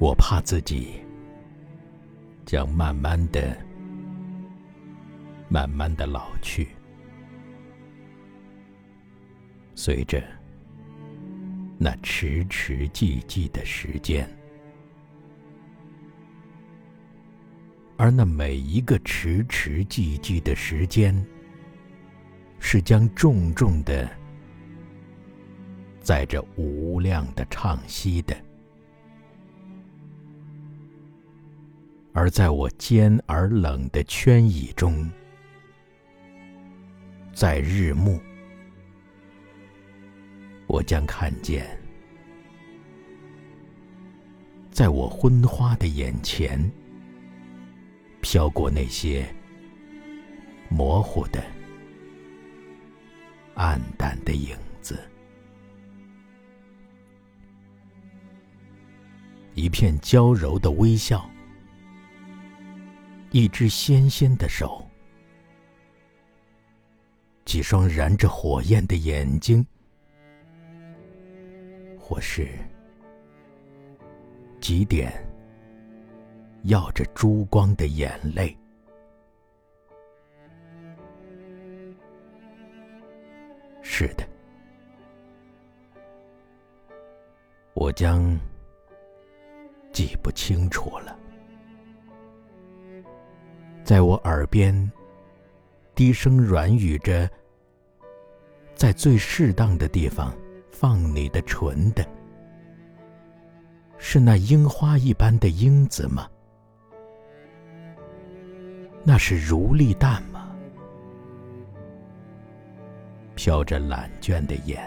我怕自己将慢慢的、慢慢的老去，随着那迟迟寂寂的时间，而那每一个迟迟寂寂的时间，是将重重的载着无量的唱息的。而在我尖而冷的圈椅中，在日暮，我将看见，在我昏花的眼前，飘过那些模糊的、暗淡的影子，一片娇柔的微笑。一只纤纤的手，几双燃着火焰的眼睛，或是几点耀着珠光的眼泪。是的，我将记不清楚了。在我耳边低声软语着，在最适当的地方放你的唇的，是那樱花一般的英子吗？那是如丽蛋吗？飘着懒倦的眼，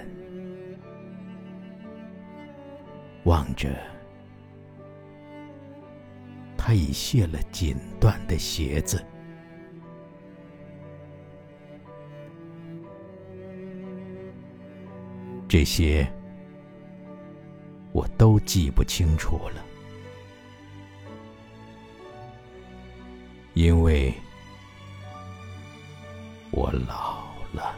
望着。他已卸了锦缎的鞋子，这些我都记不清楚了，因为我老了。